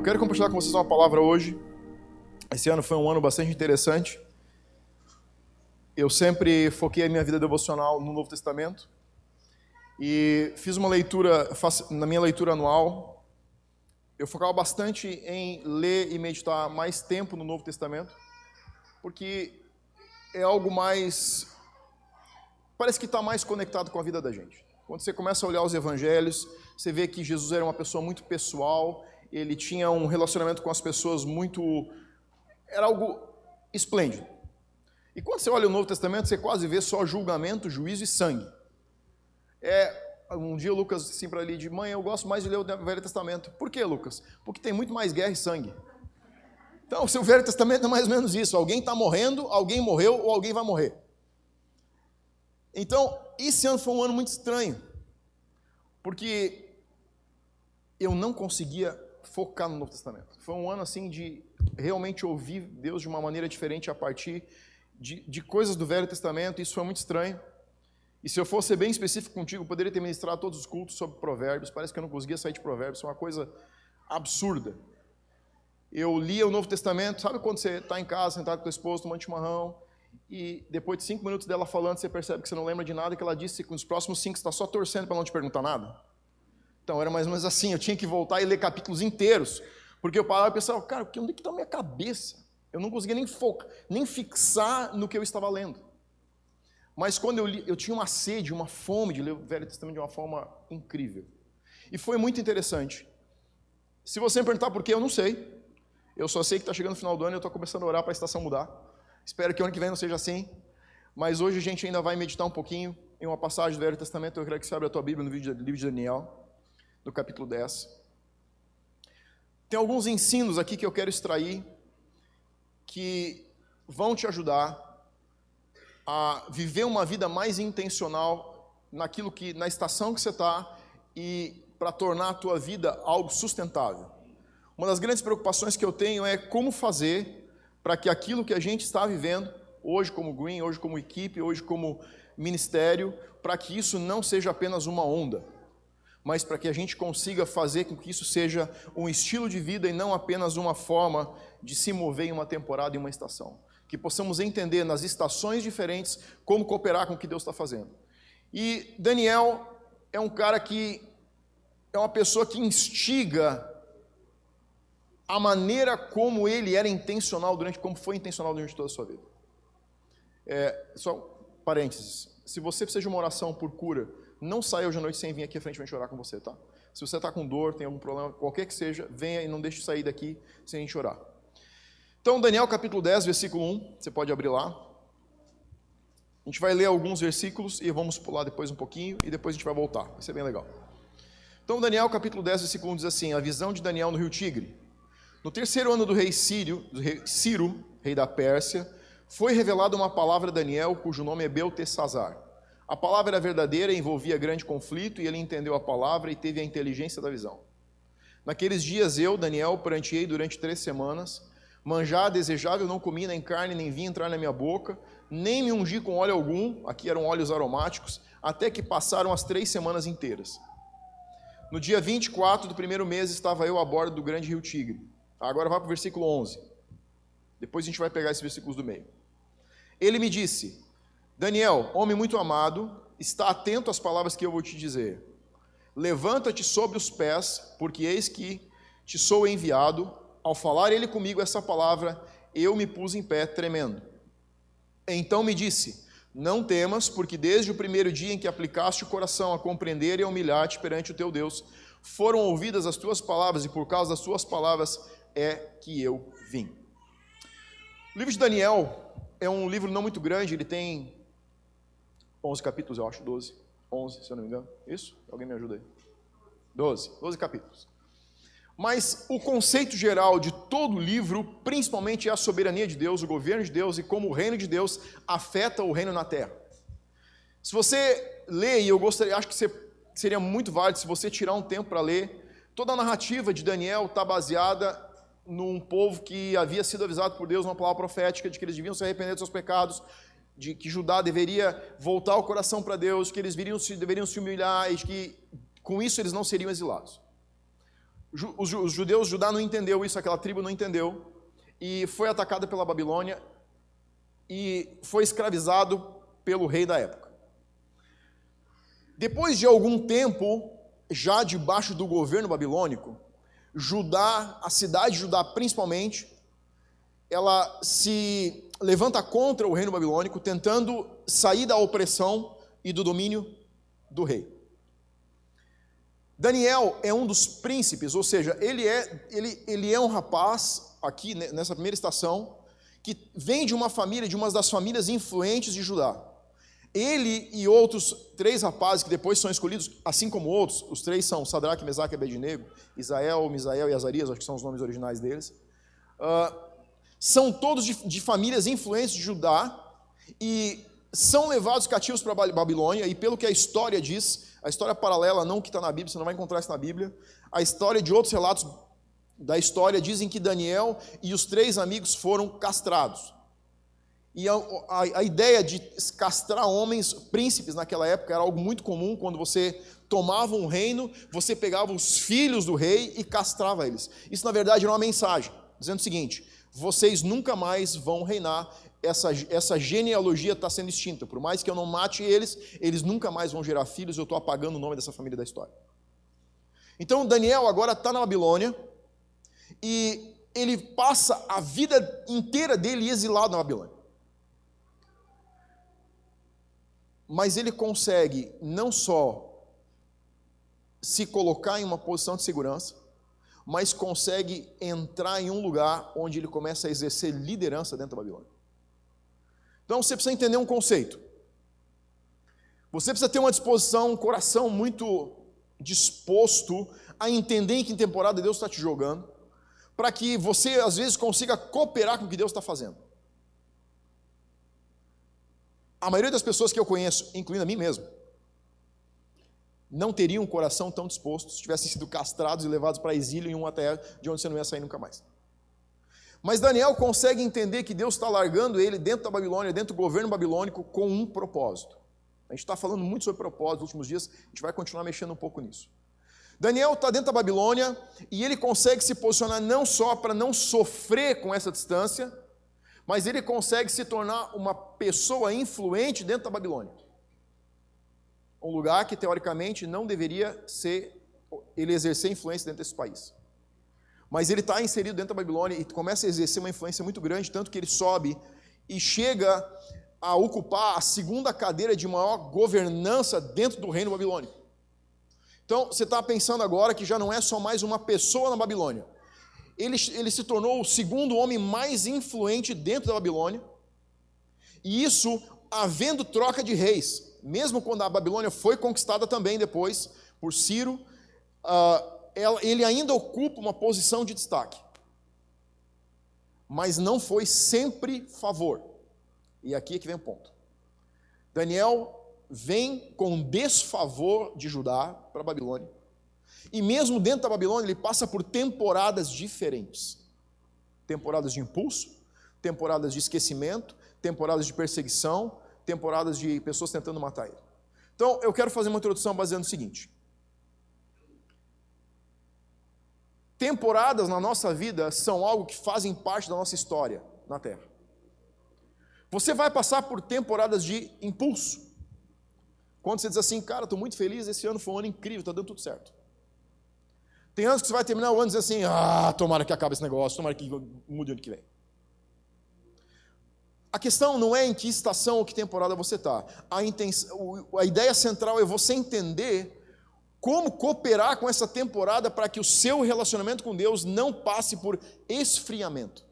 Eu quero compartilhar com vocês uma palavra hoje. Esse ano foi um ano bastante interessante. Eu sempre foquei a minha vida devocional no Novo Testamento e fiz uma leitura, na minha leitura anual, eu focava bastante em ler e meditar mais tempo no Novo Testamento, porque é algo mais. parece que está mais conectado com a vida da gente. Quando você começa a olhar os evangelhos, você vê que Jesus era uma pessoa muito pessoal, ele tinha um relacionamento com as pessoas muito. era algo esplêndido. E quando você olha o Novo Testamento, você quase vê só julgamento, juízo e sangue. É, um dia o Lucas disse assim para ali de mãe, eu gosto mais de ler o Velho Testamento. Por que, Lucas? Porque tem muito mais guerra e sangue. Então, o seu Velho Testamento é mais ou menos isso. Alguém está morrendo, alguém morreu ou alguém vai morrer. Então, esse ano foi um ano muito estranho, porque eu não conseguia focar no Novo Testamento. Foi um ano assim de realmente ouvir Deus de uma maneira diferente a partir de, de coisas do Velho Testamento. Isso foi muito estranho. E se eu fosse bem específico contigo, eu poderia ter ministrado todos os cultos sobre provérbios. Parece que eu não conseguia sair de provérbios. É uma coisa absurda. Eu lia o Novo Testamento. Sabe quando você está em casa, sentado com a tua esposa, tomando chimarrão, e depois de cinco minutos dela falando, você percebe que você não lembra de nada que ela disse, que nos próximos cinco você está só torcendo para não te perguntar nada? Então era mais ou menos assim, eu tinha que voltar e ler capítulos inteiros, porque eu parava e pensava, cara, onde é que está a minha cabeça? Eu não conseguia nem focar, nem fixar no que eu estava lendo. Mas quando eu li, eu tinha uma sede, uma fome de ler o Velho Testamento de uma forma incrível. E foi muito interessante. Se você me perguntar por quê, eu não sei. Eu só sei que está chegando o final do ano e eu estou começando a orar para a estação mudar. Espero que o ano que vem não seja assim. Mas hoje a gente ainda vai meditar um pouquinho em uma passagem do Velho Testamento. Eu quero que você abra a tua Bíblia no livro de Daniel, no capítulo 10. Tem alguns ensinos aqui que eu quero extrair que vão te ajudar a viver uma vida mais intencional naquilo que na estação que você está e para tornar a tua vida algo sustentável. Uma das grandes preocupações que eu tenho é como fazer para que aquilo que a gente está vivendo, hoje como Green, hoje como equipe, hoje como ministério, para que isso não seja apenas uma onda, mas para que a gente consiga fazer com que isso seja um estilo de vida e não apenas uma forma de se mover em uma temporada e uma estação. Que possamos entender nas estações diferentes como cooperar com o que Deus está fazendo. E Daniel é um cara que é uma pessoa que instiga a maneira como ele era intencional durante, como foi intencional durante toda a sua vida. É, só parênteses. Se você precisa de uma oração por cura, não saia hoje à noite sem vir aqui à frente para orar com você, tá? Se você está com dor, tem algum problema, qualquer que seja, venha e não deixe de sair daqui sem a gente orar. Então, Daniel capítulo 10, versículo 1, você pode abrir lá. A gente vai ler alguns versículos e vamos pular depois um pouquinho e depois a gente vai voltar. Vai ser bem legal. Então, Daniel capítulo 10, versículo 1 diz assim: A visão de Daniel no rio Tigre. No terceiro ano do rei Sírio, do rei Ciro, rei da Pérsia, foi revelada uma palavra a Daniel, cujo nome é Beltesazar. A palavra era verdadeira, envolvia grande conflito, e ele entendeu a palavra e teve a inteligência da visão. Naqueles dias eu, Daniel, pranteei durante três semanas. Manjar desejável não comi nem carne, nem vinho entrar na minha boca, nem me ungi com óleo algum, aqui eram óleos aromáticos, até que passaram as três semanas inteiras. No dia 24 do primeiro mês estava eu a bordo do grande rio Tigre. Agora vai para o versículo 11. Depois a gente vai pegar esses versículos do meio. Ele me disse: Daniel, homem muito amado, está atento às palavras que eu vou te dizer. Levanta-te sobre os pés, porque eis que te sou enviado. Ao falar ele comigo essa palavra, eu me pus em pé, tremendo. Então me disse: Não temas, porque desde o primeiro dia em que aplicaste o coração a compreender e a humilhar-te perante o teu Deus, foram ouvidas as tuas palavras, e por causa das tuas palavras é que eu vim. O livro de Daniel é um livro não muito grande, ele tem 11 capítulos, eu acho, 12, 11, se eu não me engano. Isso? Alguém me ajuda aí? 12, 12 capítulos. Mas o conceito geral de todo o livro, principalmente, é a soberania de Deus, o governo de Deus e como o reino de Deus afeta o reino na terra. Se você lê, e eu gostaria, acho que seria muito válido se você tirar um tempo para ler, toda a narrativa de Daniel está baseada num povo que havia sido avisado por Deus, uma palavra profética, de que eles deviam se arrepender dos seus pecados, de que Judá deveria voltar o coração para Deus, que eles deveriam se, deveriam se humilhar e que com isso eles não seriam exilados. Os judeus, Judá não entendeu isso, aquela tribo não entendeu, e foi atacada pela Babilônia e foi escravizado pelo rei da época. Depois de algum tempo, já debaixo do governo babilônico, Judá, a cidade de Judá principalmente, ela se levanta contra o reino babilônico, tentando sair da opressão e do domínio do rei. Daniel é um dos príncipes, ou seja, ele é, ele, ele é um rapaz, aqui nessa primeira estação, que vem de uma família, de uma das famílias influentes de Judá. Ele e outros três rapazes que depois são escolhidos, assim como outros, os três são Sadraque, Mesaque e Abednego, Isael, Misael e Azarias, acho que são os nomes originais deles, uh, são todos de, de famílias influentes de Judá e são levados cativos para Babilônia, e pelo que a história diz, a história paralela, não que está na Bíblia, você não vai encontrar isso na Bíblia, a história de outros relatos da história dizem que Daniel e os três amigos foram castrados. E a, a, a, ideia de castrar homens príncipes naquela época era algo muito comum, quando você tomava um reino, você pegava os filhos do rei e castrava eles. Isso, na verdade, era uma mensagem, dizendo o seguinte: vocês nunca mais vão reinar, essa, essa genealogia está sendo extinta. Por mais que eu não mate eles, eles nunca mais vão gerar filhos, eu estou apagando o nome dessa família da história. Então, Daniel agora está na Babilônia e ele passa a vida inteira dele exilado na Babilônia. mas ele consegue não só se colocar em uma posição de segurança, mas consegue entrar em um lugar onde ele começa a exercer liderança dentro da Babilônia. Então você precisa entender um conceito. Você precisa ter uma disposição, um coração muito disposto a entender em que temporada Deus está te jogando, para que você às vezes consiga cooperar com o que Deus está fazendo. A maioria das pessoas que eu conheço, incluindo a mim mesmo, não teriam um coração tão disposto se tivessem sido castrados e levados para exílio em uma terra de onde você não ia sair nunca mais. Mas Daniel consegue entender que Deus está largando ele dentro da Babilônia, dentro do governo babilônico, com um propósito. A gente está falando muito sobre propósito nos últimos dias, a gente vai continuar mexendo um pouco nisso. Daniel está dentro da Babilônia e ele consegue se posicionar não só para não sofrer com essa distância, mas ele consegue se tornar uma pessoa influente dentro da Babilônia. Um lugar que teoricamente não deveria ser ele exercer influência dentro desse país. Mas ele está inserido dentro da Babilônia e começa a exercer uma influência muito grande, tanto que ele sobe e chega a ocupar a segunda cadeira de maior governança dentro do reino babilônico. Então, você está pensando agora que já não é só mais uma pessoa na Babilônia, ele, ele se tornou o segundo homem mais influente dentro da Babilônia, e isso havendo troca de reis, mesmo quando a Babilônia foi conquistada também depois por Ciro, uh, ele ainda ocupa uma posição de destaque. Mas não foi sempre favor. E aqui é que vem o ponto. Daniel vem com desfavor de Judá para a Babilônia e mesmo dentro da Babilônia, ele passa por temporadas diferentes: temporadas de impulso, temporadas de esquecimento, temporadas de perseguição, temporadas de pessoas tentando matar ele. Então, eu quero fazer uma introdução baseando no seguinte: temporadas na nossa vida são algo que fazem parte da nossa história na Terra. Você vai passar por temporadas de impulso. Quando você diz assim, cara, estou muito feliz, esse ano foi um ano incrível, está dando tudo certo. Tem anos que você vai terminar o ano e dizer assim: ah, tomara que acabe esse negócio, tomara que mude ano que vem. A questão não é em que estação ou que temporada você está. A, a ideia central é você entender como cooperar com essa temporada para que o seu relacionamento com Deus não passe por esfriamento.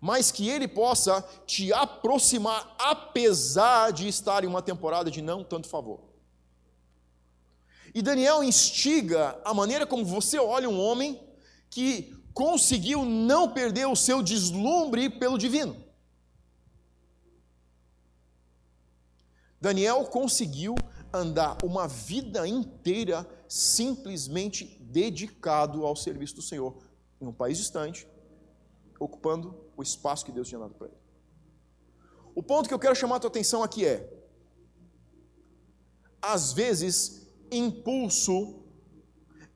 Mas que ele possa te aproximar, apesar de estar em uma temporada de não tanto favor. E Daniel instiga a maneira como você olha um homem que conseguiu não perder o seu deslumbre pelo divino. Daniel conseguiu andar uma vida inteira simplesmente dedicado ao serviço do Senhor, em um país distante, ocupando o espaço que Deus tinha dado para ele. O ponto que eu quero chamar a tua atenção aqui é: às vezes impulso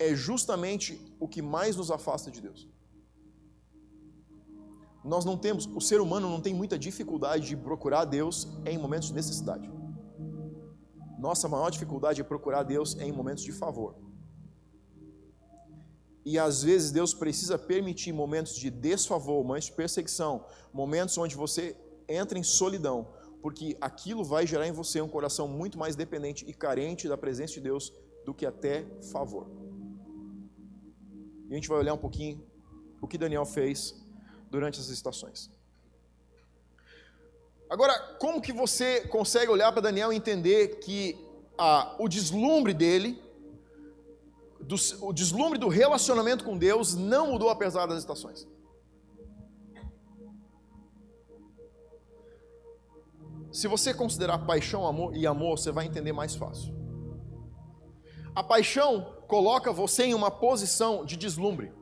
é justamente o que mais nos afasta de Deus. Nós não temos, o ser humano não tem muita dificuldade de procurar Deus em momentos de necessidade. Nossa maior dificuldade é procurar Deus em momentos de favor. E às vezes Deus precisa permitir momentos de desfavor, momentos de perseguição, momentos onde você entra em solidão, porque aquilo vai gerar em você um coração muito mais dependente e carente da presença de Deus do que até favor. E a gente vai olhar um pouquinho o que Daniel fez durante essas estações. Agora, como que você consegue olhar para Daniel e entender que ah, o deslumbre dele, do, o deslumbre do relacionamento com Deus não mudou apesar das estações? Se você considerar paixão amor, e amor, você vai entender mais fácil. A paixão coloca você em uma posição de deslumbre.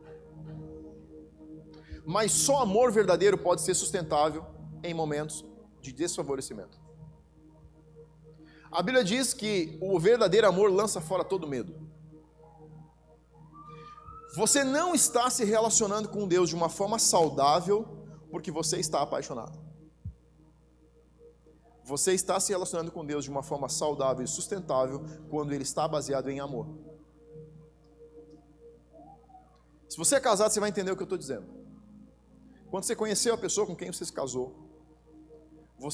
Mas só amor verdadeiro pode ser sustentável em momentos de desfavorecimento. A Bíblia diz que o verdadeiro amor lança fora todo medo. Você não está se relacionando com Deus de uma forma saudável porque você está apaixonado. Você está se relacionando com Deus de uma forma saudável e sustentável quando ele está baseado em amor. Se você é casado, você vai entender o que eu estou dizendo. Quando você conheceu a pessoa com quem você se casou,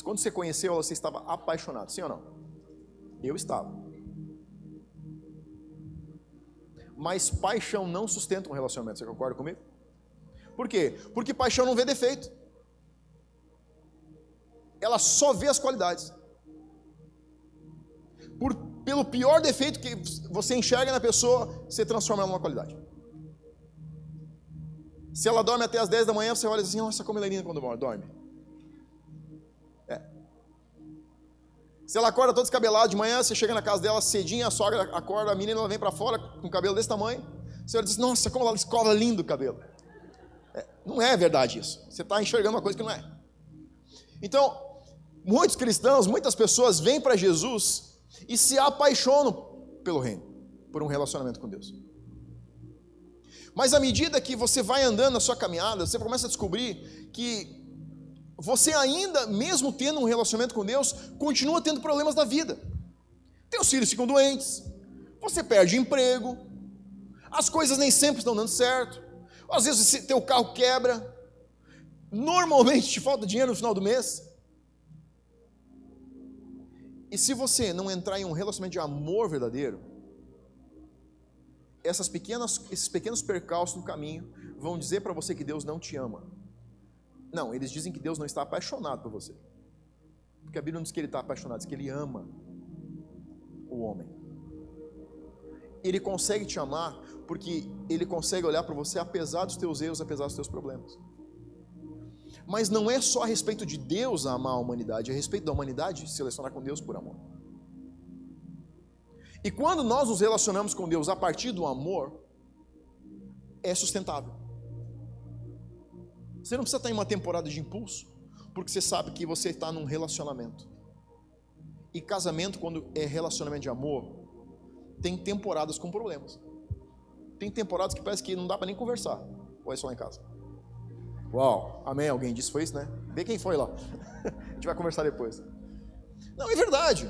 quando você conheceu ela, você estava apaixonado, sim ou não? Eu estava. Mas paixão não sustenta um relacionamento, você concorda comigo? Por quê? Porque paixão não vê defeito ela só vê as qualidades. Por, pelo pior defeito que você enxerga na pessoa, você transforma ela numa qualidade. Se ela dorme até as 10 da manhã, você olha assim, nossa, como ela é linda quando dorme. É. Se ela acorda toda descabelada de manhã, você chega na casa dela cedinho, a sogra acorda, a menina ela vem para fora com o cabelo desse tamanho. Você olha diz, nossa, como ela escova lindo o cabelo. É, não é verdade isso. Você está enxergando uma coisa que não é. Então, muitos cristãos, muitas pessoas vêm para Jesus e se apaixonam pelo reino, por um relacionamento com Deus. Mas à medida que você vai andando na sua caminhada, você começa a descobrir que você ainda, mesmo tendo um relacionamento com Deus, continua tendo problemas da vida. Teus filhos ficam doentes, você perde emprego, as coisas nem sempre estão dando certo, às vezes teu carro quebra, normalmente te falta dinheiro no final do mês. E se você não entrar em um relacionamento de amor verdadeiro, essas pequenas, esses pequenos percalços no caminho vão dizer para você que Deus não te ama. Não, eles dizem que Deus não está apaixonado por você. Porque a Bíblia não diz que ele está apaixonado, diz que ele ama o homem. Ele consegue te amar porque ele consegue olhar para você apesar dos teus erros, apesar dos teus problemas. Mas não é só a respeito de Deus amar a humanidade, é a respeito da humanidade se relacionar com Deus por amor. E quando nós nos relacionamos com Deus a partir do amor, é sustentável. Você não precisa estar em uma temporada de impulso, porque você sabe que você está num relacionamento. E casamento, quando é relacionamento de amor, tem temporadas com problemas. Tem temporadas que parece que não dá para nem conversar. Ou é só em casa? Uau, amém. Alguém disse foi isso, né? Vê quem foi lá. a gente vai conversar depois. Não, é verdade.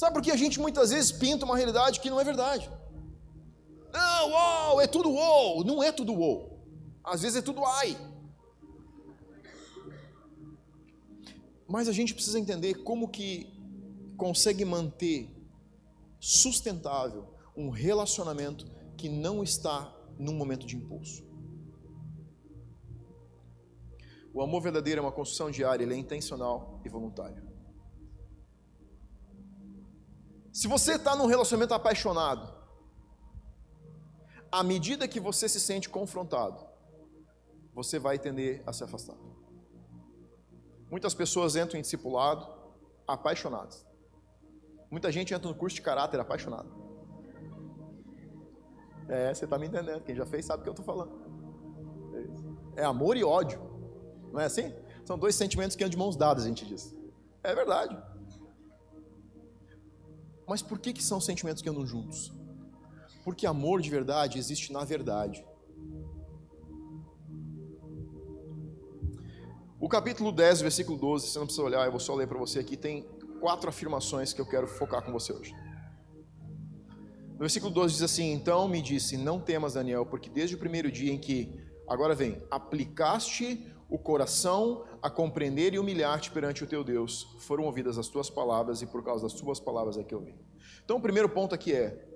Sabe por que a gente muitas vezes pinta uma realidade que não é verdade? Não, uau, é tudo uau. Não é tudo uau. Às vezes é tudo ai. Mas a gente precisa entender como que consegue manter sustentável um relacionamento que não está num momento de impulso. O amor verdadeiro é uma construção diária, ele é intencional e voluntário. Se você está num relacionamento apaixonado, à medida que você se sente confrontado, você vai tender a se afastar. Muitas pessoas entram em discipulado apaixonadas. Muita gente entra no curso de caráter apaixonado. É, você está me entendendo. Quem já fez sabe o que eu estou falando. É amor e ódio. Não é assim? São dois sentimentos que andam de mãos dadas, a gente diz. É verdade. Mas por que, que são sentimentos que andam juntos? Porque amor de verdade existe na verdade. O capítulo 10, versículo 12, você não precisa olhar, eu vou só ler para você aqui, tem quatro afirmações que eu quero focar com você hoje. No versículo 12 diz assim: Então me disse, não temas, Daniel, porque desde o primeiro dia em que, agora vem, aplicaste o coração a compreender e humilhar-te perante o teu Deus, foram ouvidas as tuas palavras e por causa das tuas palavras é que eu vim. Então o primeiro ponto aqui é: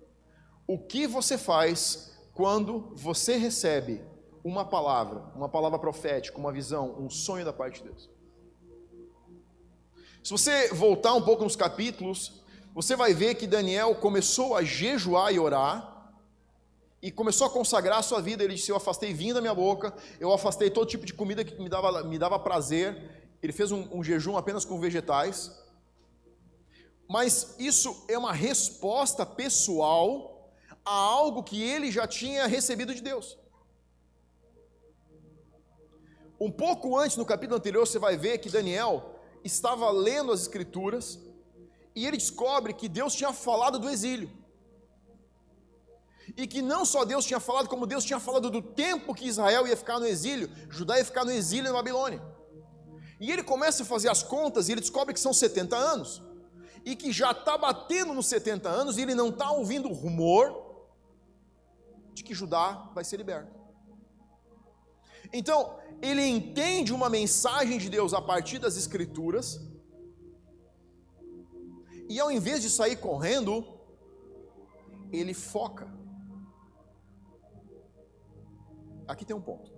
o que você faz quando você recebe uma palavra, uma palavra profética, uma visão, um sonho da parte de Deus? Se você voltar um pouco nos capítulos, você vai ver que Daniel começou a jejuar e orar, e começou a consagrar a sua vida. Ele disse: Eu afastei vinho da minha boca, eu afastei todo tipo de comida que me dava, me dava prazer. Ele fez um, um jejum apenas com vegetais. Mas isso é uma resposta pessoal a algo que ele já tinha recebido de Deus. Um pouco antes, no capítulo anterior, você vai ver que Daniel estava lendo as Escrituras e ele descobre que Deus tinha falado do exílio. E que não só Deus tinha falado, como Deus tinha falado do tempo que Israel ia ficar no exílio, Judá ia ficar no exílio na Babilônia. E ele começa a fazer as contas e ele descobre que são 70 anos. E que já está batendo nos 70 anos e ele não está ouvindo rumor de que Judá vai ser liberto. Então, ele entende uma mensagem de Deus a partir das Escrituras, e ao invés de sair correndo, ele foca. Aqui tem um ponto.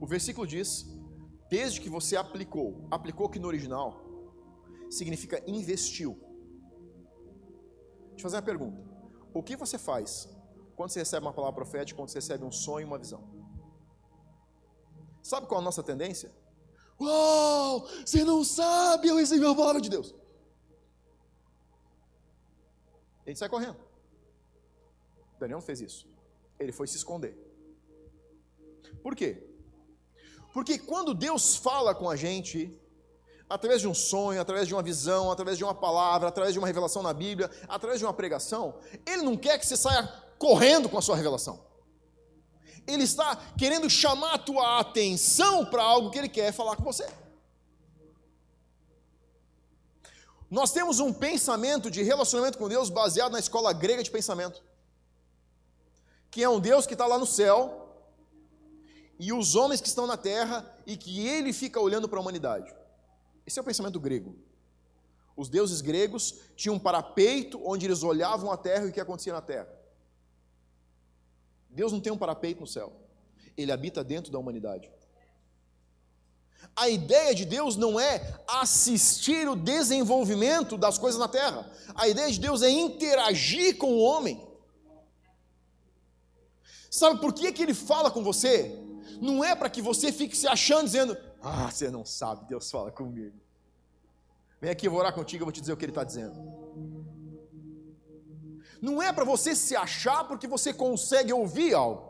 O versículo diz: desde que você aplicou, aplicou que no original significa investiu. Deixa eu fazer uma pergunta. O que você faz quando você recebe uma palavra profética, quando você recebe um sonho, uma visão? Sabe qual é a nossa tendência? Uau, você não sabe, eu recebi a palavra de Deus. Ele sai correndo. Daniel fez isso. Ele foi se esconder. Por quê? Porque quando Deus fala com a gente, através de um sonho, através de uma visão, através de uma palavra, através de uma revelação na Bíblia, através de uma pregação, Ele não quer que você saia correndo com a sua revelação. Ele está querendo chamar a tua atenção para algo que ele quer falar com você. Nós temos um pensamento de relacionamento com Deus baseado na escola grega de pensamento, que é um Deus que está lá no céu e os homens que estão na terra e que ele fica olhando para a humanidade. Esse é o pensamento grego. Os deuses gregos tinham um parapeito onde eles olhavam a terra e o que acontecia na terra. Deus não tem um parapeito no céu. Ele habita dentro da humanidade. A ideia de Deus não é assistir o desenvolvimento das coisas na terra. A ideia de Deus é interagir com o homem. Sabe por que, que ele fala com você? Não é para que você fique se achando, dizendo: Ah, você não sabe, Deus fala comigo. Vem aqui, eu vou orar contigo, eu vou te dizer o que ele está dizendo. Não é para você se achar porque você consegue ouvir algo.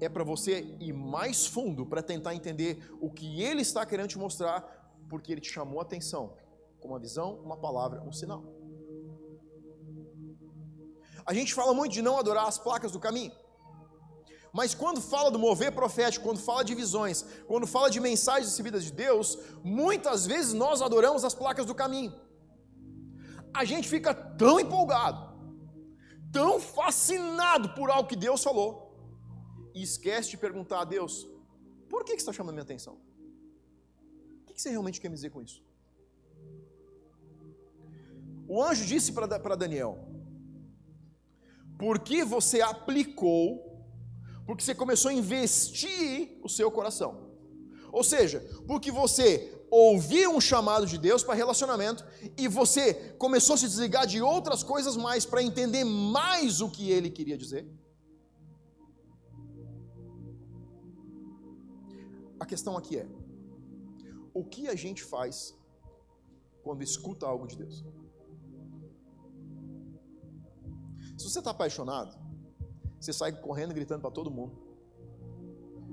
É para você ir mais fundo para tentar entender o que ele está querendo te mostrar, porque ele te chamou a atenção com uma visão, uma palavra, um sinal. A gente fala muito de não adorar as placas do caminho. Mas quando fala do mover profético, quando fala de visões, quando fala de mensagens recebidas de Deus, muitas vezes nós adoramos as placas do caminho a gente fica tão empolgado, tão fascinado por algo que Deus falou, e esquece de perguntar a Deus: por que, você está chamando a minha atenção? O que, você realmente quer me dizer com isso? O anjo disse para Daniel: porque você aplicou, porque você começou a investir o seu coração. Ou seja, porque você ouviu um chamado de Deus para relacionamento e você começou a se desligar de outras coisas mais para entender mais o que ele queria dizer? A questão aqui é: o que a gente faz quando escuta algo de Deus? Se você está apaixonado, você sai correndo gritando para todo mundo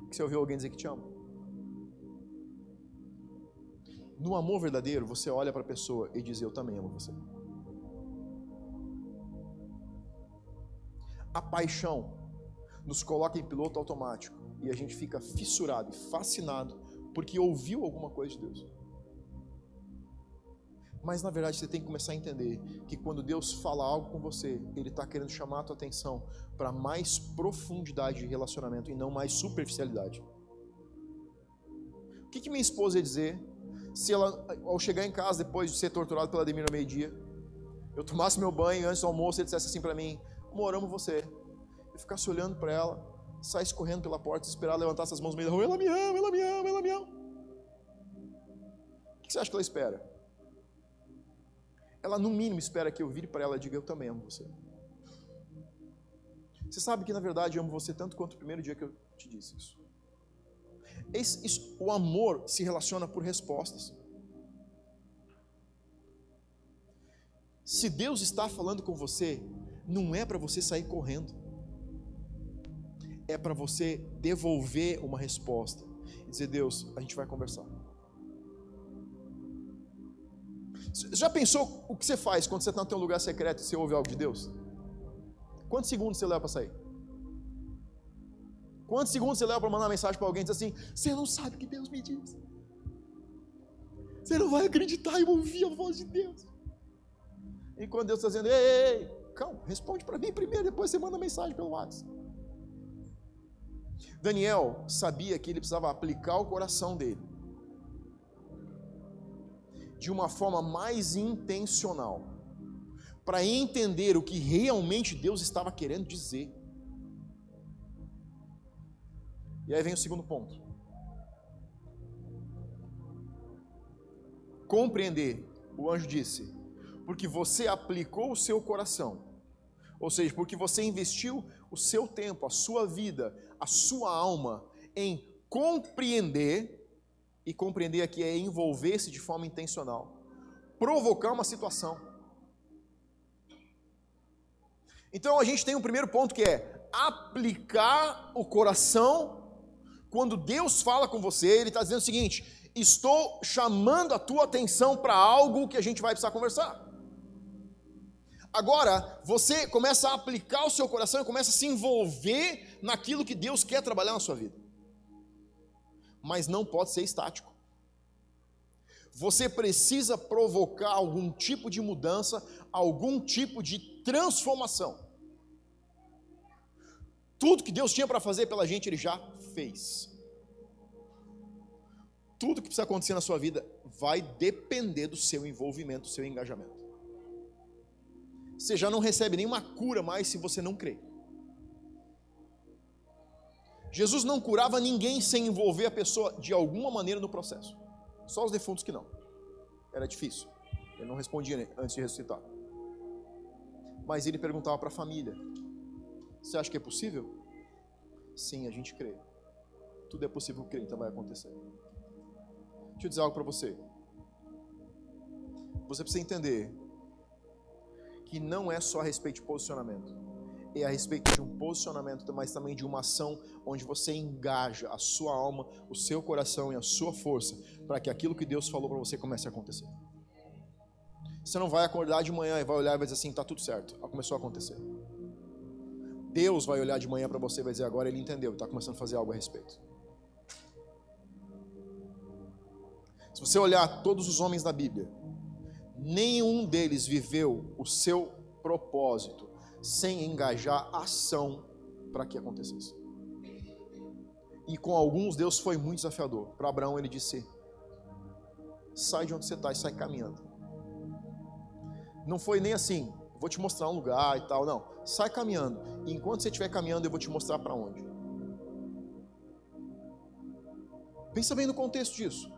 que você ouviu alguém dizer que te ama. No amor verdadeiro, você olha para a pessoa e diz: Eu também amo você. a paixão nos coloca em piloto automático e a gente fica fissurado e fascinado porque ouviu alguma coisa de Deus. Mas na verdade você tem que começar a entender que quando Deus fala algo com você, Ele está querendo chamar a tua atenção para mais profundidade de relacionamento e não mais superficialidade. O que, que minha esposa ia dizer se ela, ao chegar em casa depois de ser torturado pela Ademir no meio-dia, eu tomasse meu banho antes do almoço e dissesse assim para mim: Amor, amo você. Eu ficasse olhando para ela, saísse correndo pela porta, esperar levantar as mãos no meio da rua: Ela me ama, ela me ama, ela me ama. O que você acha que ela espera? Ela, no mínimo, espera que eu vire para ela e diga: Eu também amo você. Você sabe que, na verdade, eu amo você tanto quanto o primeiro dia que eu te disse isso. Esse, isso o amor se relaciona por respostas. Se Deus está falando com você, não é para você sair correndo, é para você devolver uma resposta e dizer: Deus, a gente vai conversar. Já pensou o que você faz quando você está no teu lugar secreto e você ouve algo de Deus? Quantos segundos você leva para sair? Quantos segundos você leva para mandar uma mensagem para alguém e dizer assim: Você não sabe o que Deus me diz. Você não vai acreditar em ouvir a voz de Deus. E quando Deus está dizendo: Ei, ei, ei calma, responde para mim primeiro, depois você manda mensagem pelo WhatsApp. Daniel sabia que ele precisava aplicar o coração dele de uma forma mais intencional, para entender o que realmente Deus estava querendo dizer. E aí vem o segundo ponto. Compreender, o anjo disse, porque você aplicou o seu coração, ou seja, porque você investiu o seu tempo, a sua vida, a sua alma em compreender e compreender aqui é envolver-se de forma intencional, provocar uma situação. Então a gente tem um primeiro ponto que é aplicar o coração. Quando Deus fala com você, Ele está dizendo o seguinte: estou chamando a tua atenção para algo que a gente vai precisar conversar. Agora, você começa a aplicar o seu coração e começa a se envolver naquilo que Deus quer trabalhar na sua vida mas não pode ser estático. Você precisa provocar algum tipo de mudança, algum tipo de transformação. Tudo que Deus tinha para fazer pela gente, Ele já fez. Tudo que precisa acontecer na sua vida vai depender do seu envolvimento, do seu engajamento. Você já não recebe nenhuma cura mais se você não crer. Jesus não curava ninguém sem envolver a pessoa de alguma maneira no processo. Só os defuntos que não. Era difícil. Ele não respondia antes de ressuscitar. Mas ele perguntava para a família: Você acha que é possível? Sim, a gente crê. Tudo é possível crer, então vai acontecer. Deixa eu dizer algo para você. Você precisa entender que não é só a respeito de posicionamento é a respeito de um posicionamento, mas também de uma ação onde você engaja a sua alma, o seu coração e a sua força para que aquilo que Deus falou para você comece a acontecer. Você não vai acordar de manhã e vai olhar e vai dizer assim, está tudo certo, começou a acontecer. Deus vai olhar de manhã para você e vai dizer agora ele entendeu, está começando a fazer algo a respeito. Se você olhar todos os homens da Bíblia, nenhum deles viveu o seu propósito sem engajar ação para que acontecesse. E com alguns Deus foi muito desafiador. Para Abraão ele disse: sai de onde você está e sai caminhando. Não foi nem assim, vou te mostrar um lugar e tal, não. Sai caminhando. E enquanto você estiver caminhando, eu vou te mostrar para onde. Pensa bem no contexto disso.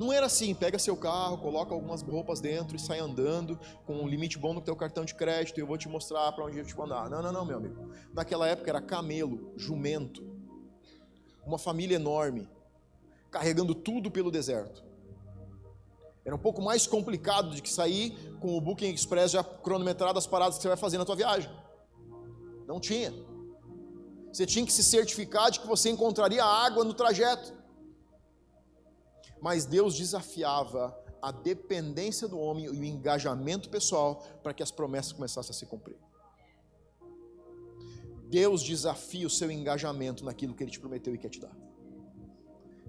Não era assim, pega seu carro, coloca algumas roupas dentro e sai andando com um limite bom no teu cartão de crédito e eu vou te mostrar para onde eu te mandar. Não, não, não, meu amigo. Naquela época era camelo, jumento, uma família enorme, carregando tudo pelo deserto. Era um pouco mais complicado de que sair com o Booking Express já cronometrado as paradas que você vai fazer na tua viagem. Não tinha. Você tinha que se certificar de que você encontraria água no trajeto mas Deus desafiava a dependência do homem e o engajamento pessoal para que as promessas começassem a se cumprir. Deus desafia o seu engajamento naquilo que Ele te prometeu e quer te dar.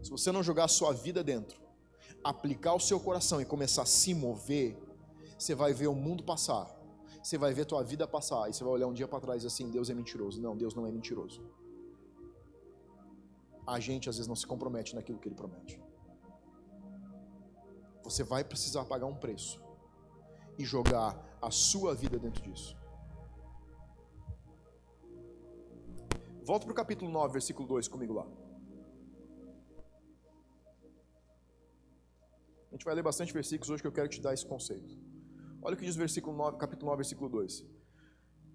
Se você não jogar a sua vida dentro, aplicar o seu coração e começar a se mover, você vai ver o mundo passar, você vai ver a tua vida passar, e você vai olhar um dia para trás assim, Deus é mentiroso. Não, Deus não é mentiroso. A gente às vezes não se compromete naquilo que Ele promete. Você vai precisar pagar um preço e jogar a sua vida dentro disso. Volta para o capítulo 9, versículo 2 comigo lá. A gente vai ler bastante versículos hoje que eu quero te dar esse conceito. Olha o que diz o versículo 9, capítulo 9, versículo 2.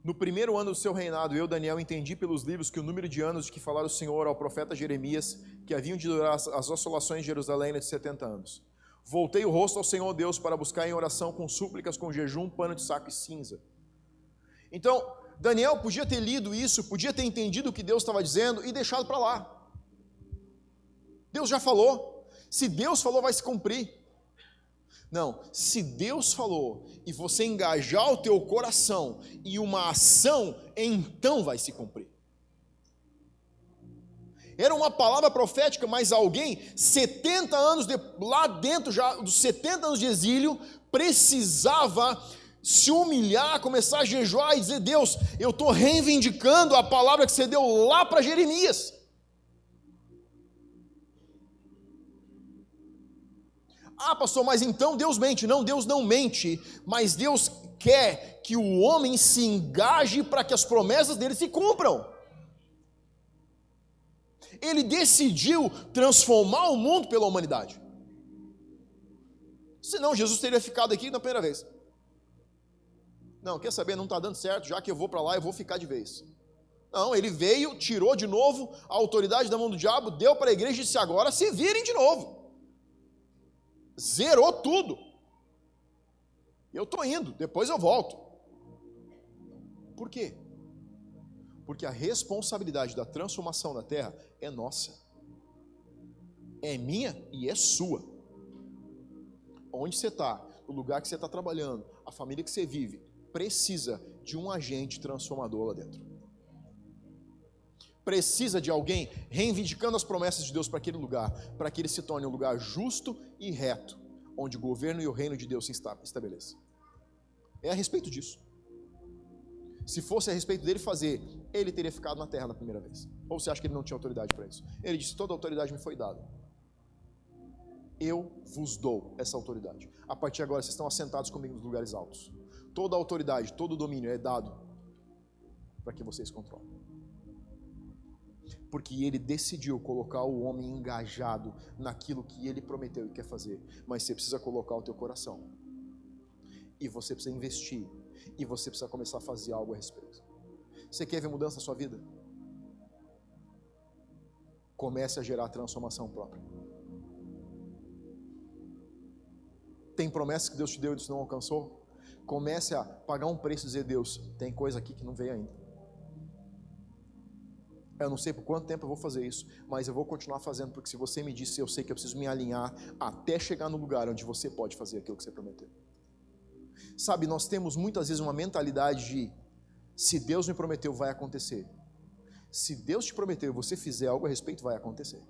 No primeiro ano do seu reinado, eu, Daniel, entendi pelos livros que o número de anos de que falara o Senhor ao profeta Jeremias, que haviam de durar as assolações de Jerusalém era de 70 anos. Voltei o rosto ao Senhor Deus para buscar em oração com súplicas, com jejum, pano de saco e cinza. Então, Daniel podia ter lido isso, podia ter entendido o que Deus estava dizendo e deixado para lá. Deus já falou. Se Deus falou, vai se cumprir. Não, se Deus falou e você engajar o teu coração e uma ação, então vai se cumprir. Era uma palavra profética, mas alguém, 70 anos de, lá dentro já dos 70 anos de exílio, precisava se humilhar, começar a jejuar e dizer: Deus, eu estou reivindicando a palavra que você deu lá para Jeremias. Ah, pastor, mas então Deus mente. Não, Deus não mente, mas Deus quer que o homem se engaje para que as promessas dele se cumpram. Ele decidiu transformar o mundo pela humanidade. Senão Jesus teria ficado aqui na primeira vez. Não, quer saber, não está dando certo, já que eu vou para lá, eu vou ficar de vez. Não, ele veio, tirou de novo a autoridade da mão do diabo, deu para a igreja e disse: agora se virem de novo. Zerou tudo. Eu estou indo, depois eu volto. Por quê? Porque a responsabilidade da transformação da terra é nossa, é minha e é sua. Onde você está, o lugar que você está trabalhando, a família que você vive, precisa de um agente transformador lá dentro. Precisa de alguém reivindicando as promessas de Deus para aquele lugar, para que ele se torne um lugar justo e reto, onde o governo e o reino de Deus se estabeleçam. É a respeito disso. Se fosse a respeito dele fazer, ele teria ficado na terra na primeira vez. Ou você acha que ele não tinha autoridade para isso? Ele disse: toda autoridade me foi dada. Eu vos dou essa autoridade. A partir de agora, vocês estão assentados comigo nos lugares altos. Toda autoridade, todo domínio é dado para que vocês controlem. Porque ele decidiu colocar o homem engajado naquilo que ele prometeu e quer fazer. Mas você precisa colocar o teu coração. E você precisa investir. E você precisa começar a fazer algo a respeito. Você quer ver mudança na sua vida? Comece a gerar transformação própria. Tem promessas que Deus te deu e você não alcançou? comece a pagar um preço e dizer: Deus, tem coisa aqui que não veio ainda. Eu não sei por quanto tempo eu vou fazer isso, mas eu vou continuar fazendo, porque se você me disse, eu sei que eu preciso me alinhar até chegar no lugar onde você pode fazer aquilo que você prometeu. Sabe, nós temos muitas vezes uma mentalidade de: se Deus me prometeu, vai acontecer. Se Deus te prometeu e você fizer algo a respeito, vai acontecer.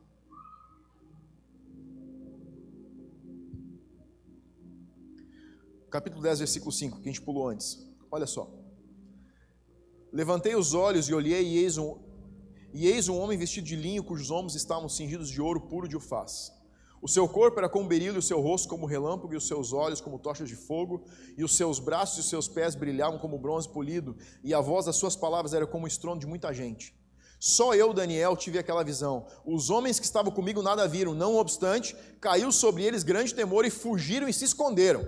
capítulo 10, versículo 5, que a gente pulou antes. Olha só. Levantei os olhos e olhei, e eis um, e eis um homem vestido de linho, cujos ombros estavam cingidos de ouro puro de ufaz. O seu corpo era como berilo, o seu rosto como relâmpago, e os seus olhos como tochas de fogo, e os seus braços e os seus pés brilhavam como bronze polido, e a voz das suas palavras era como o estrondo de muita gente. Só eu, Daniel, tive aquela visão. Os homens que estavam comigo nada viram, não obstante, caiu sobre eles grande temor e fugiram e se esconderam.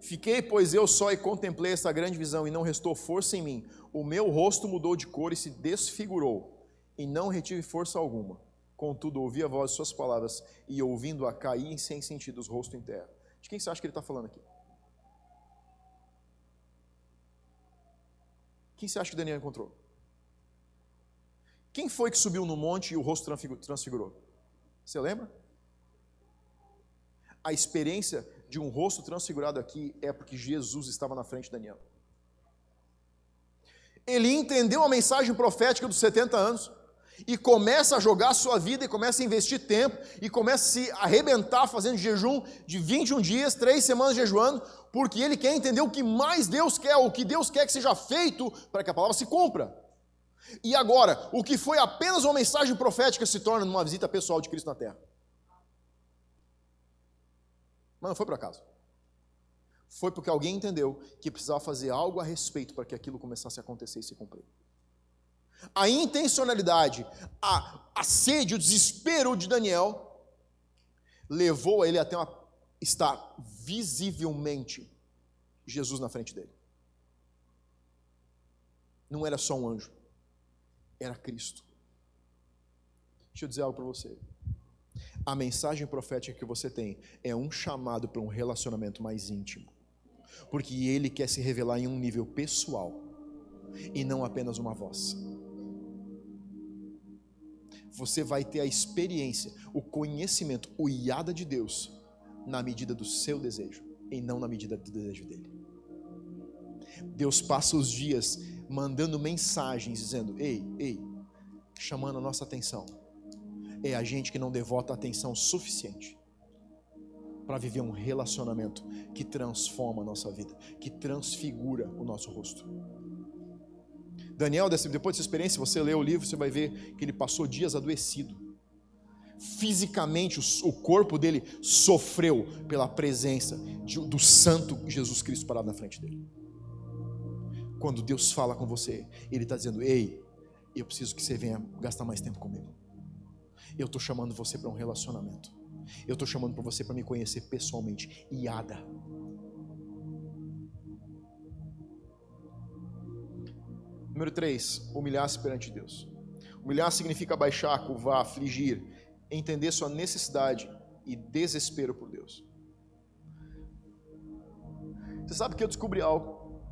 Fiquei, pois eu só e contemplei essa grande visão, e não restou força em mim. O meu rosto mudou de cor e se desfigurou, e não retive força alguma. Contudo, ouvi a voz de suas palavras, e ouvindo-a, caí sem sentidos, rosto em terra. De quem você acha que ele está falando aqui? Quem você acha que Daniel encontrou? Quem foi que subiu no monte e o rosto transfigurou? Você lembra? A experiência de um rosto transfigurado aqui é porque Jesus estava na frente de Daniel. Ele entendeu a mensagem profética dos 70 anos e começa a jogar a sua vida e começa a investir tempo e começa a se arrebentar fazendo jejum de 21 dias, três semanas jejuando, porque ele quer entender o que mais Deus quer, o que Deus quer que seja feito para que a palavra se cumpra. E agora, o que foi apenas uma mensagem profética se torna uma visita pessoal de Cristo na terra. Mas não foi por acaso. Foi porque alguém entendeu que precisava fazer algo a respeito para que aquilo começasse a acontecer e se cumprir. A intencionalidade, a, a sede, o desespero de Daniel levou ele até uma, estar visivelmente Jesus na frente dele. Não era só um anjo, era Cristo. Deixa eu dizer algo para você. A mensagem profética que você tem é um chamado para um relacionamento mais íntimo, porque ele quer se revelar em um nível pessoal e não apenas uma voz você vai ter a experiência, o conhecimento, o iada de Deus na medida do seu desejo e não na medida do desejo dele. Deus passa os dias mandando mensagens dizendo: "Ei, ei", chamando a nossa atenção. É a gente que não devota atenção suficiente para viver um relacionamento que transforma a nossa vida, que transfigura o nosso rosto. Daniel, depois dessa experiência, você lê o livro, você vai ver que ele passou dias adoecido. Fisicamente, o corpo dele sofreu pela presença do Santo Jesus Cristo parado na frente dele. Quando Deus fala com você, Ele está dizendo: Ei, eu preciso que você venha gastar mais tempo comigo. Eu estou chamando você para um relacionamento. Eu estou chamando para você para me conhecer pessoalmente. Iada. Número 3, humilhar-se perante Deus. Humilhar significa baixar, curvar, afligir, entender sua necessidade e desespero por Deus. Você sabe que eu descobri algo.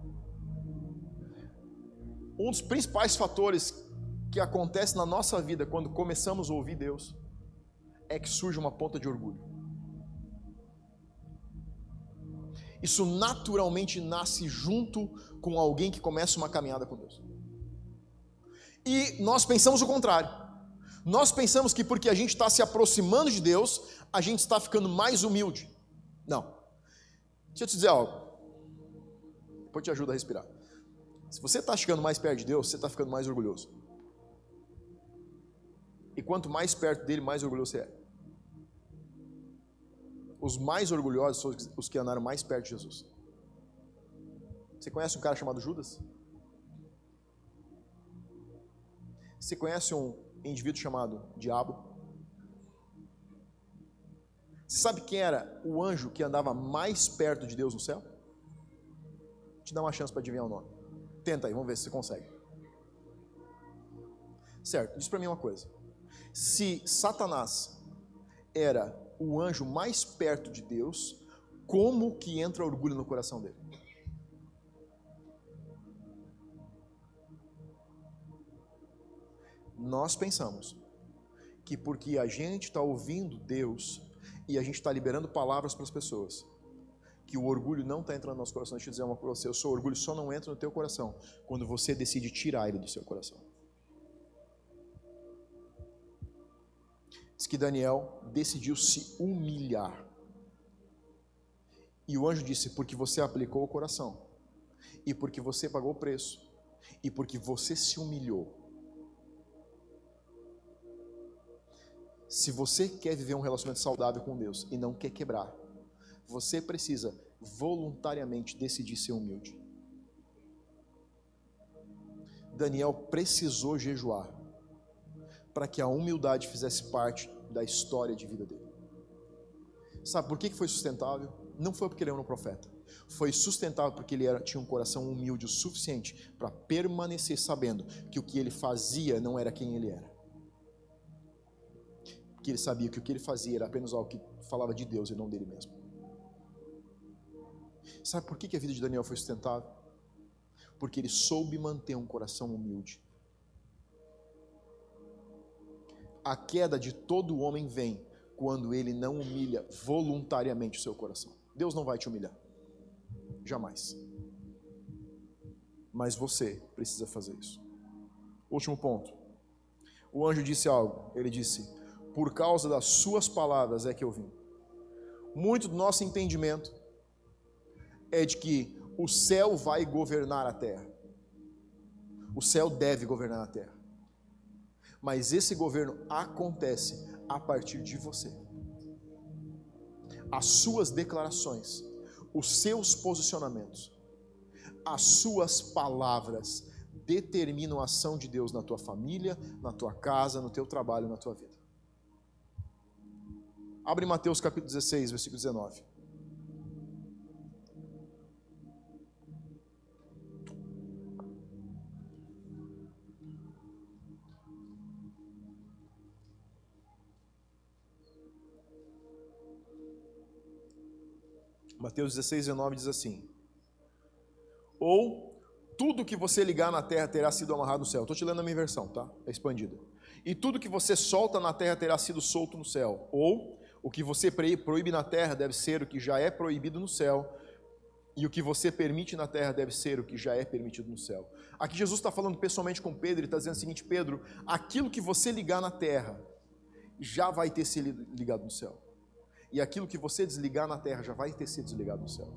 Um dos principais fatores que acontece na nossa vida quando começamos a ouvir Deus é que surge uma ponta de orgulho. Isso naturalmente nasce junto com alguém que começa uma caminhada com Deus. E nós pensamos o contrário. Nós pensamos que porque a gente está se aproximando de Deus, a gente está ficando mais humilde. Não. Deixa eu te dizer algo. Depois te ajuda a respirar. Se você está chegando mais perto de Deus, você está ficando mais orgulhoso. E quanto mais perto dele, mais orgulhoso você é. Os mais orgulhosos são os que andaram mais perto de Jesus. Você conhece um cara chamado Judas? Você conhece um indivíduo chamado Diabo? Você sabe quem era o anjo que andava mais perto de Deus no céu? Vou te dar uma chance para adivinhar o nome. Tenta aí, vamos ver se você consegue. Certo, diz para mim uma coisa. Se Satanás era o anjo mais perto de Deus, como que entra orgulho no coração dele? Nós pensamos que porque a gente está ouvindo Deus e a gente está liberando palavras para as pessoas, que o orgulho não está entrando no nosso coração. Deixa eu dizer uma coisa para você: o seu orgulho só não entra no teu coração quando você decide tirar ele do seu coração. Diz que Daniel decidiu se humilhar. E o anjo disse: porque você aplicou o coração, e porque você pagou o preço, e porque você se humilhou Se você quer viver um relacionamento saudável com Deus e não quer quebrar, você precisa voluntariamente decidir ser humilde. Daniel precisou jejuar para que a humildade fizesse parte da história de vida dele. Sabe por que foi sustentável? Não foi porque ele era um profeta. Foi sustentável porque ele era, tinha um coração humilde o suficiente para permanecer sabendo que o que ele fazia não era quem ele era que ele sabia que o que ele fazia era apenas algo que falava de Deus e não dele mesmo. Sabe por que a vida de Daniel foi sustentável? Porque ele soube manter um coração humilde. A queda de todo homem vem quando ele não humilha voluntariamente o seu coração. Deus não vai te humilhar. Jamais. mas você precisa fazer isso. Último ponto. O anjo disse algo. Ele disse: Por causa das suas palavras é que eu vim. Muito do nosso entendimento é de que o céu vai governar a terra. O céu deve governar a terra. Mas esse governo acontece a partir de você. As suas declarações, os seus posicionamentos, as suas palavras determinam a ação de Deus na tua família, na tua casa, no teu trabalho, na tua vida. Abre Mateus capítulo 16, versículo 19. Mateus 16, 19 diz assim: Ou tudo que você ligar na terra terá sido amarrado no céu. Estou te lendo a minha versão, tá? É expandida. E tudo que você solta na terra terá sido solto no céu. Ou o que você proíbe na terra deve ser o que já é proibido no céu. E o que você permite na terra deve ser o que já é permitido no céu. Aqui Jesus está falando pessoalmente com Pedro e está dizendo o seguinte: Pedro, aquilo que você ligar na terra já vai ter sido ligado no céu e aquilo que você desligar na terra já vai ter sido desligado no céu.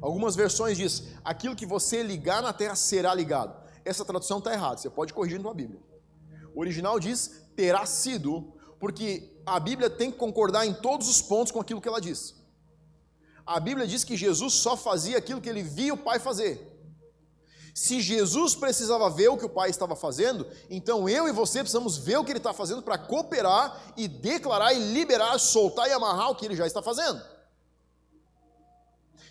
Algumas versões diz: aquilo que você ligar na terra será ligado. Essa tradução está errada, você pode corrigir na tua Bíblia. O original diz terá sido, porque a Bíblia tem que concordar em todos os pontos com aquilo que ela diz. A Bíblia diz que Jesus só fazia aquilo que ele via o Pai fazer. Se Jesus precisava ver o que o Pai estava fazendo, então eu e você precisamos ver o que ele está fazendo para cooperar e declarar e liberar, soltar e amarrar o que ele já está fazendo.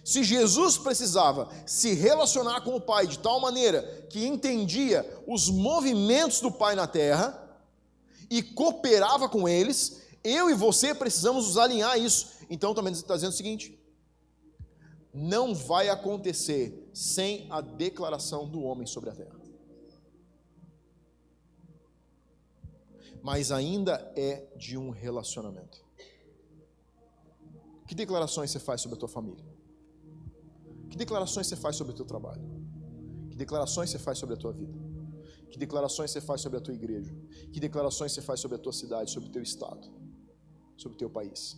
Se Jesus precisava se relacionar com o Pai de tal maneira que entendia os movimentos do Pai na terra e cooperava com eles, eu e você precisamos nos alinhar a isso. Então também está dizendo o seguinte: não vai acontecer sem a declaração do homem sobre a terra. Mas ainda é de um relacionamento. Que declarações você faz sobre a tua família? Que declarações você faz sobre o teu trabalho? Que declarações você faz sobre a tua vida? Que declarações você faz sobre a tua igreja? Que declarações você faz sobre a tua cidade, sobre o teu estado, sobre o teu país?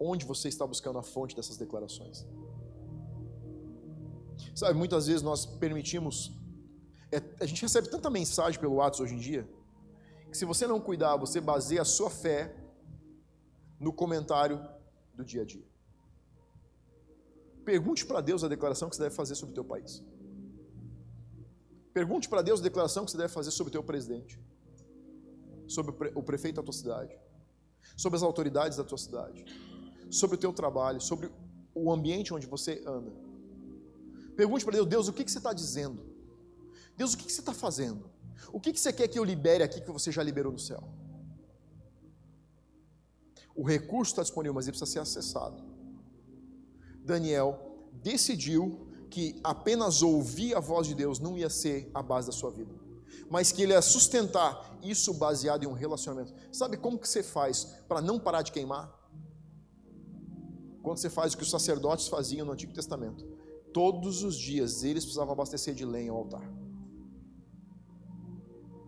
Onde você está buscando a fonte dessas declarações? Sabe, muitas vezes nós permitimos. É, a gente recebe tanta mensagem pelo WhatsApp hoje em dia, que se você não cuidar, você baseia a sua fé no comentário do dia a dia. Pergunte para Deus a declaração que você deve fazer sobre o teu país. Pergunte para Deus a declaração que você deve fazer sobre o teu presidente, sobre o prefeito da tua cidade, sobre as autoridades da tua cidade sobre o teu trabalho, sobre o ambiente onde você anda. Pergunte para Deus, Deus, o que, que você está dizendo? Deus, o que, que você está fazendo? O que, que você quer que eu libere aqui que você já liberou no céu? O recurso está disponível, mas ele precisa ser acessado. Daniel decidiu que apenas ouvir a voz de Deus não ia ser a base da sua vida, mas que ele ia sustentar isso baseado em um relacionamento. Sabe como que você faz para não parar de queimar? quando você faz o que os sacerdotes faziam no Antigo Testamento. Todos os dias eles precisavam abastecer de lenha ao altar.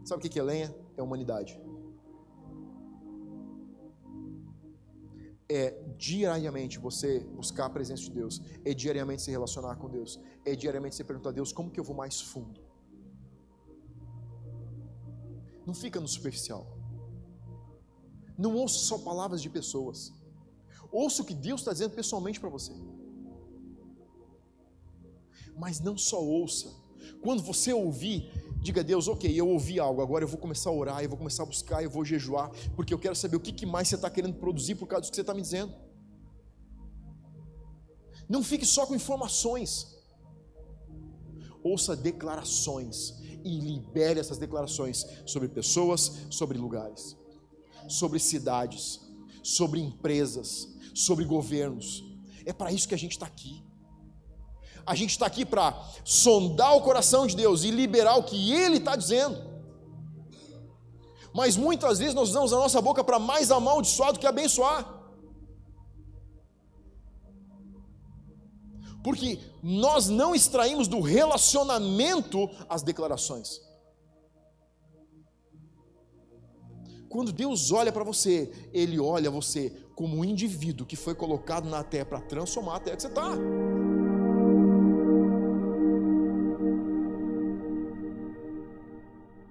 Sabe o que é lenha? É humanidade. É diariamente você buscar a presença de Deus, é diariamente se relacionar com Deus, é diariamente você perguntar a Deus como que eu vou mais fundo. Não fica no superficial. Não ouça só palavras de pessoas. Ouça o que Deus está dizendo pessoalmente para você. Mas não só ouça. Quando você ouvir, diga a Deus, ok, eu ouvi algo, agora eu vou começar a orar, eu vou começar a buscar, eu vou jejuar, porque eu quero saber o que mais você está querendo produzir por causa do que você está me dizendo. Não fique só com informações. Ouça declarações e libere essas declarações sobre pessoas, sobre lugares, sobre cidades, sobre empresas, sobre governos. É para isso que a gente está aqui. A gente está aqui para sondar o coração de Deus e liberar o que Ele está dizendo. Mas muitas vezes nós usamos a nossa boca para mais amaldiçoar do que abençoar. Porque nós não extraímos do relacionamento as declarações. Quando Deus olha para você, Ele olha você como um indivíduo que foi colocado na terra para transformar a terra que você está.